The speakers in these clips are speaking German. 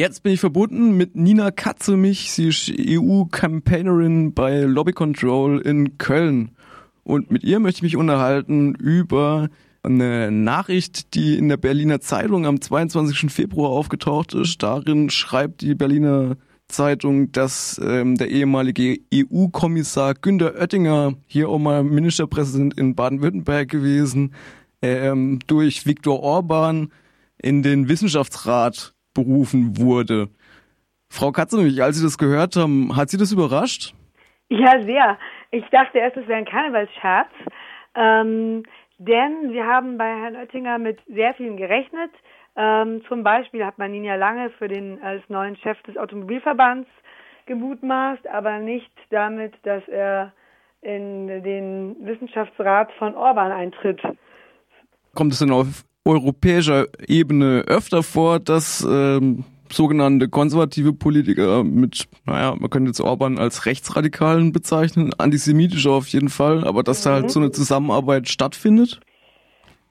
Jetzt bin ich verbunden mit Nina Katzemich. Sie ist EU-Campaignerin bei Lobby Control in Köln. Und mit ihr möchte ich mich unterhalten über eine Nachricht, die in der Berliner Zeitung am 22. Februar aufgetaucht ist. Darin schreibt die Berliner Zeitung, dass ähm, der ehemalige EU-Kommissar Günter Oettinger, hier auch mal Ministerpräsident in Baden-Württemberg gewesen, ähm, durch Viktor Orban in den Wissenschaftsrat berufen wurde. Frau Katzenich, als Sie das gehört haben, hat Sie das überrascht? Ja, sehr. Ich dachte erst, es wäre ein Karnevalsscherz. Ähm, denn wir haben bei Herrn Oettinger mit sehr vielen gerechnet. Ähm, zum Beispiel hat man ihn ja lange für den als neuen Chef des Automobilverbands gemutmaßt, aber nicht damit, dass er in den Wissenschaftsrat von Orban eintritt. Kommt es denn auf europäischer Ebene öfter vor, dass ähm, sogenannte konservative Politiker mit, naja, man könnte jetzt Orban als Rechtsradikalen bezeichnen, antisemitisch auf jeden Fall, aber dass mhm. da halt mhm. so eine Zusammenarbeit stattfindet?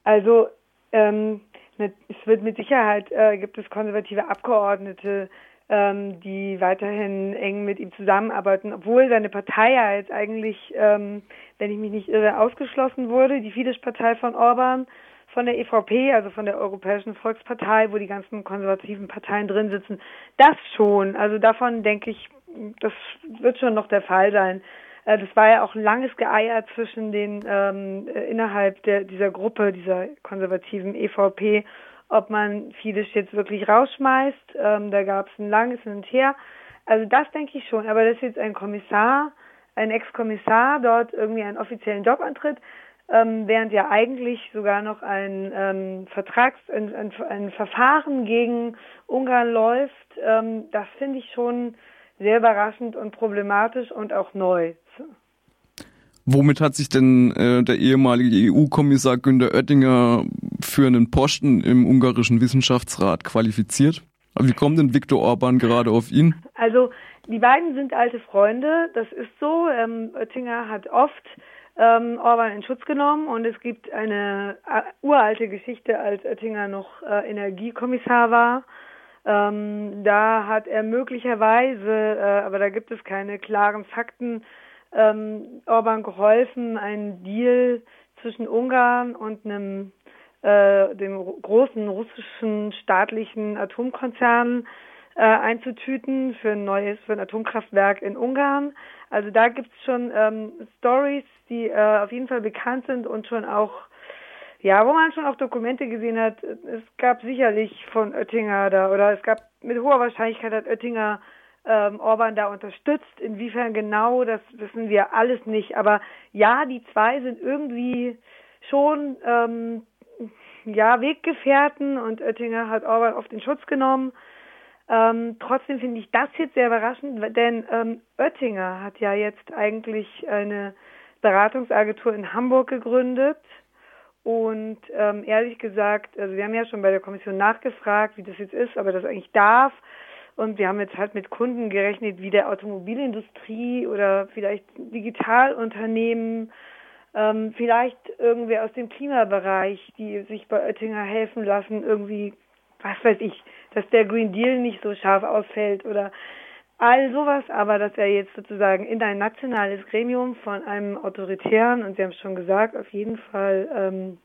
Also ähm, es wird mit Sicherheit, äh, gibt es konservative Abgeordnete, ähm, die weiterhin eng mit ihm zusammenarbeiten, obwohl seine Partei ja jetzt eigentlich, ähm, wenn ich mich nicht irre, ausgeschlossen wurde, die Fidesz-Partei von Orban von der EVP, also von der Europäischen Volkspartei, wo die ganzen konservativen Parteien drin sitzen. Das schon. Also davon denke ich, das wird schon noch der Fall sein. Äh, das war ja auch ein langes Geeier zwischen den ähm, innerhalb der, dieser Gruppe, dieser konservativen EVP, ob man Fidesz jetzt wirklich rausschmeißt. Ähm, da gab es ein langes Hin und Her. Also das denke ich schon. Aber dass jetzt ein Kommissar, ein Ex-Kommissar dort irgendwie einen offiziellen Job antritt, ähm, während ja eigentlich sogar noch ein ähm, Vertrags, ein, ein, ein, Verfahren gegen Ungarn läuft, ähm, das finde ich schon sehr überraschend und problematisch und auch neu. Womit hat sich denn äh, der ehemalige EU-Kommissar Günter Oettinger für einen Posten im ungarischen Wissenschaftsrat qualifiziert? Wie kommt denn Viktor Orban gerade auf ihn? Also die beiden sind alte Freunde, das ist so. Ähm, Oettinger hat oft ähm, Orban in Schutz genommen und es gibt eine äh, uralte Geschichte, als Oettinger noch äh, Energiekommissar war. Ähm, da hat er möglicherweise, äh, aber da gibt es keine klaren Fakten, ähm, Orban geholfen, einen Deal zwischen Ungarn und einem äh, dem großen russischen staatlichen Atomkonzern äh, einzutüten für ein neues, für ein Atomkraftwerk in Ungarn. Also da gibt es schon ähm, Stories, die äh, auf jeden Fall bekannt sind und schon auch, ja, wo man schon auch Dokumente gesehen hat. Es gab sicherlich von Oettinger da oder es gab mit hoher Wahrscheinlichkeit hat Oettinger ähm, Orban da unterstützt. Inwiefern genau, das wissen wir alles nicht. Aber ja, die zwei sind irgendwie schon ähm, ja Weggefährten und Oettinger hat Orban oft in Schutz genommen. Ähm, trotzdem finde ich das jetzt sehr überraschend, denn ähm, Oettinger hat ja jetzt eigentlich eine Beratungsagentur in Hamburg gegründet. Und ähm, ehrlich gesagt, also wir haben ja schon bei der Kommission nachgefragt, wie das jetzt ist, aber das eigentlich darf. Und wir haben jetzt halt mit Kunden gerechnet, wie der Automobilindustrie oder vielleicht Digitalunternehmen, ähm, vielleicht irgendwer aus dem Klimabereich, die sich bei Oettinger helfen lassen, irgendwie, was weiß ich, dass der Green Deal nicht so scharf ausfällt oder all sowas, aber dass er jetzt sozusagen in ein nationales Gremium von einem autoritären, und Sie haben es schon gesagt, auf jeden Fall, ähm,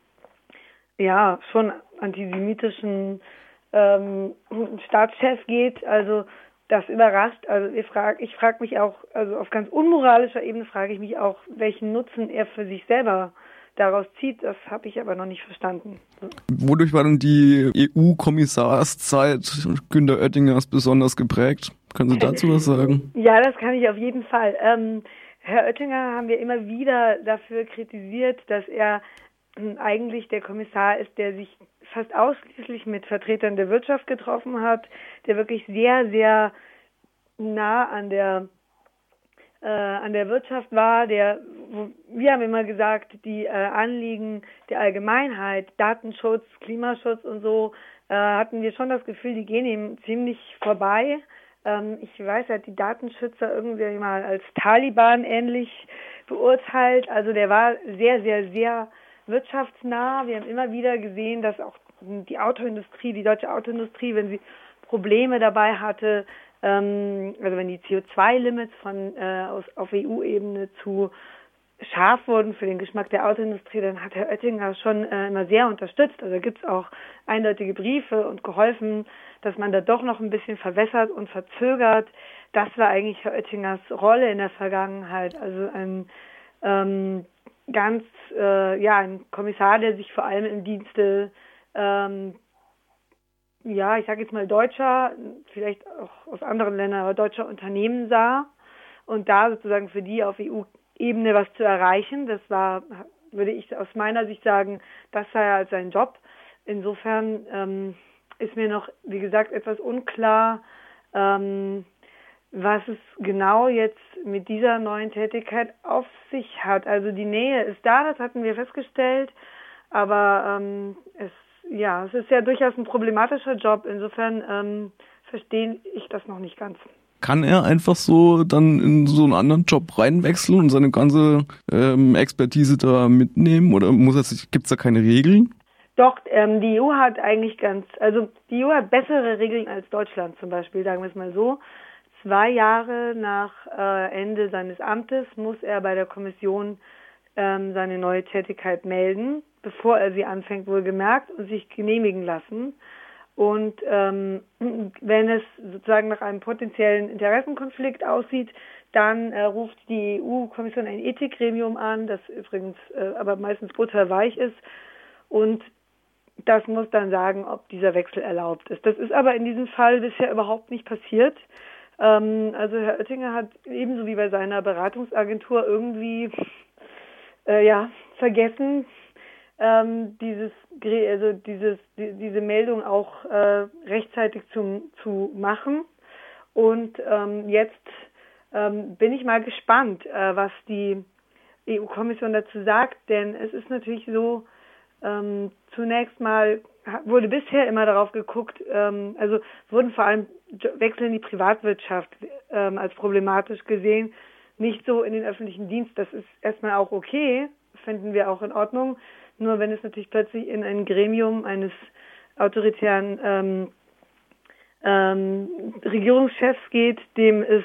ja, schon antisemitischen ähm, Staatschef geht, also das überrascht. Also ich frage ich frag mich auch, also auf ganz unmoralischer Ebene frage ich mich auch, welchen Nutzen er für sich selber daraus zieht, das habe ich aber noch nicht verstanden. Wodurch war denn die EU-Kommissarszeit Günter Oettingers besonders geprägt? Können Sie dazu was sagen? Ja, das kann ich auf jeden Fall. Ähm, Herr Oettinger haben wir immer wieder dafür kritisiert, dass er ähm, eigentlich der Kommissar ist, der sich fast ausschließlich mit Vertretern der Wirtschaft getroffen hat, der wirklich sehr, sehr nah an der äh, an der Wirtschaft war, der wir haben immer gesagt, die äh, Anliegen der Allgemeinheit, Datenschutz, Klimaschutz und so, äh, hatten wir schon das Gefühl, die gehen ihm ziemlich vorbei. Ähm, ich weiß, er hat die Datenschützer irgendwie mal als Taliban ähnlich beurteilt. Also der war sehr, sehr, sehr wirtschaftsnah. Wir haben immer wieder gesehen, dass auch die Autoindustrie, die deutsche Autoindustrie, wenn sie Probleme dabei hatte, ähm, also wenn die CO2-Limits von äh, aus, auf EU-Ebene zu scharf wurden für den Geschmack der Autoindustrie, dann hat Herr Oettinger schon äh, immer sehr unterstützt. Also gibt es auch eindeutige Briefe und geholfen, dass man da doch noch ein bisschen verwässert und verzögert. Das war eigentlich Herr Oettingers Rolle in der Vergangenheit. Also ein ähm, ganz, äh, ja, ein Kommissar, der sich vor allem im Dienste ähm, ja, ich sage jetzt mal deutscher, vielleicht auch aus anderen Ländern, aber deutscher Unternehmen sah und da sozusagen für die auf EU-Ebene was zu erreichen. Das war, würde ich aus meiner Sicht sagen, das sei halt sein Job. Insofern ähm, ist mir noch, wie gesagt, etwas unklar, ähm, was es genau jetzt mit dieser neuen Tätigkeit auf sich hat. Also die Nähe ist da, das hatten wir festgestellt, aber ähm, es ja, es ist ja durchaus ein problematischer Job. Insofern ähm, verstehe ich das noch nicht ganz. Kann er einfach so dann in so einen anderen Job reinwechseln und seine ganze ähm, Expertise da mitnehmen? Oder muss es, gibt es da keine Regeln? Doch, ähm, die EU hat eigentlich ganz, also die EU hat bessere Regeln als Deutschland zum Beispiel, sagen wir es mal so. Zwei Jahre nach äh, Ende seines Amtes muss er bei der Kommission ähm, seine neue Tätigkeit melden bevor er sie anfängt, wohlgemerkt, und sich genehmigen lassen. Und ähm, wenn es sozusagen nach einem potenziellen Interessenkonflikt aussieht, dann äh, ruft die EU-Kommission ein Ethikgremium an, das übrigens äh, aber meistens butterweich ist. Und das muss dann sagen, ob dieser Wechsel erlaubt ist. Das ist aber in diesem Fall bisher überhaupt nicht passiert. Ähm, also Herr Oettinger hat ebenso wie bei seiner Beratungsagentur irgendwie äh, ja vergessen, ähm, dieses, also dieses, die, diese Meldung auch äh, rechtzeitig zum, zu machen. Und ähm, jetzt ähm, bin ich mal gespannt, äh, was die EU-Kommission dazu sagt, denn es ist natürlich so, ähm, zunächst mal wurde bisher immer darauf geguckt, ähm, also wurden vor allem Wechsel in die Privatwirtschaft ähm, als problematisch gesehen, nicht so in den öffentlichen Dienst. Das ist erstmal auch okay, finden wir auch in Ordnung. Nur wenn es natürlich plötzlich in ein Gremium eines autoritären ähm, ähm, Regierungschefs geht, dem es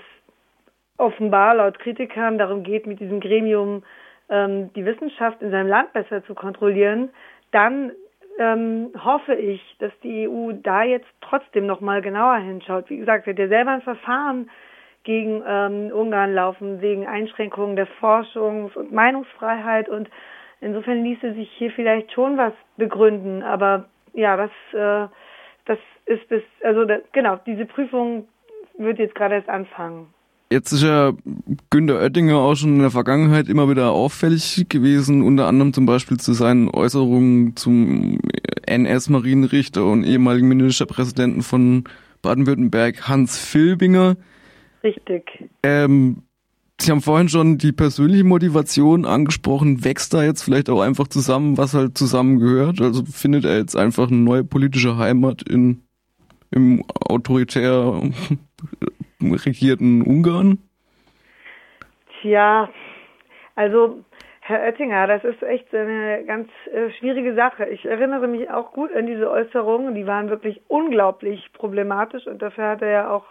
offenbar laut Kritikern darum geht, mit diesem Gremium ähm, die Wissenschaft in seinem Land besser zu kontrollieren, dann ähm, hoffe ich, dass die EU da jetzt trotzdem noch mal genauer hinschaut. Wie gesagt, wird ja selber ein Verfahren gegen ähm, Ungarn laufen wegen Einschränkungen der Forschungs- und Meinungsfreiheit und Insofern ließe sich hier vielleicht schon was begründen, aber ja, das, äh, das ist bis, also da, genau, diese Prüfung wird jetzt gerade erst anfangen. Jetzt ist ja Günter Oettinger auch schon in der Vergangenheit immer wieder auffällig gewesen, unter anderem zum Beispiel zu seinen Äußerungen zum NS-Marienrichter und ehemaligen Ministerpräsidenten von Baden-Württemberg Hans Filbinger. Richtig. Ähm, Sie haben vorhin schon die persönliche Motivation angesprochen. Wächst da jetzt vielleicht auch einfach zusammen, was halt zusammengehört? Also findet er jetzt einfach eine neue politische Heimat in, im autoritär regierten Ungarn? Tja, also Herr Oettinger, das ist echt eine ganz äh, schwierige Sache. Ich erinnere mich auch gut an diese Äußerungen, die waren wirklich unglaublich problematisch und dafür hat er ja auch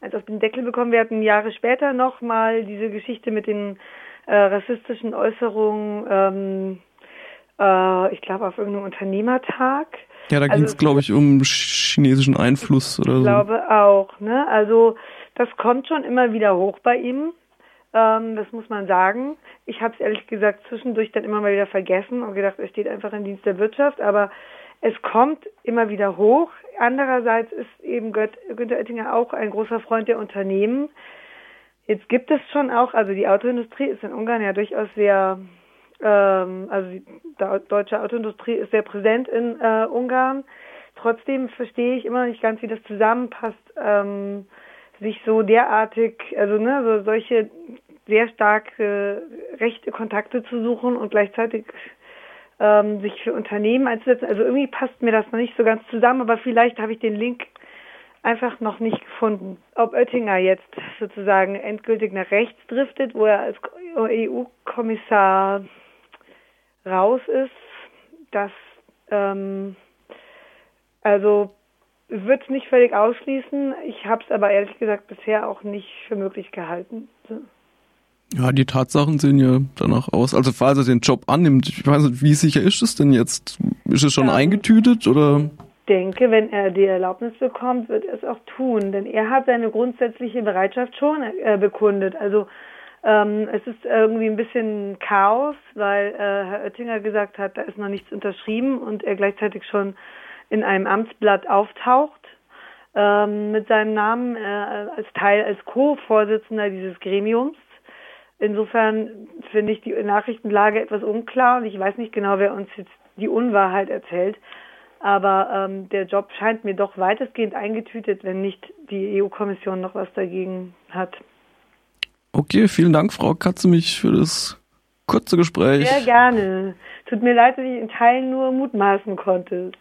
eins auf den Deckel bekommen. Wir hatten Jahre später nochmal diese Geschichte mit den äh, rassistischen Äußerungen, ähm, äh, ich glaube auf irgendeinem Unternehmertag. Ja, da also, ging es, glaube ich, um chinesischen Einfluss oder so. Ich glaube auch, ne? Also das kommt schon immer wieder hoch bei ihm. Ähm, das muss man sagen. Ich habe es ehrlich gesagt zwischendurch dann immer mal wieder vergessen und gedacht, er steht einfach im Dienst der Wirtschaft, aber es kommt immer wieder hoch. Andererseits ist eben Günter Oettinger auch ein großer Freund der Unternehmen. Jetzt gibt es schon auch, also die Autoindustrie ist in Ungarn ja durchaus sehr, ähm, also die deutsche Autoindustrie ist sehr präsent in äh, Ungarn. Trotzdem verstehe ich immer nicht ganz, wie das zusammenpasst, ähm, sich so derartig, also ne, so solche sehr starke rechte Kontakte zu suchen und gleichzeitig ähm, sich für Unternehmen einzusetzen. Also irgendwie passt mir das noch nicht so ganz zusammen, aber vielleicht habe ich den Link einfach noch nicht gefunden. Ob Oettinger jetzt sozusagen endgültig nach rechts driftet, wo er als EU-Kommissar raus ist, das ähm, also würde es nicht völlig ausschließen. Ich habe es aber ehrlich gesagt bisher auch nicht für möglich gehalten. So. Ja, die Tatsachen sehen ja danach aus. Also falls er den Job annimmt, ich weiß nicht, wie sicher ist es denn jetzt? Ist es schon ja. eingetütet oder? Ich denke, wenn er die Erlaubnis bekommt, wird er es auch tun, denn er hat seine grundsätzliche Bereitschaft schon äh, bekundet. Also ähm, es ist irgendwie ein bisschen Chaos, weil äh, Herr Oettinger gesagt hat, da ist noch nichts unterschrieben und er gleichzeitig schon in einem Amtsblatt auftaucht ähm, mit seinem Namen äh, als Teil, als Co-Vorsitzender dieses Gremiums. Insofern finde ich die Nachrichtenlage etwas unklar und ich weiß nicht genau, wer uns jetzt die Unwahrheit erzählt. Aber ähm, der Job scheint mir doch weitestgehend eingetütet, wenn nicht die EU-Kommission noch was dagegen hat. Okay, vielen Dank, Frau Katzemich, für das kurze Gespräch. Sehr gerne. Tut mir leid, dass ich in Teilen nur mutmaßen konnte.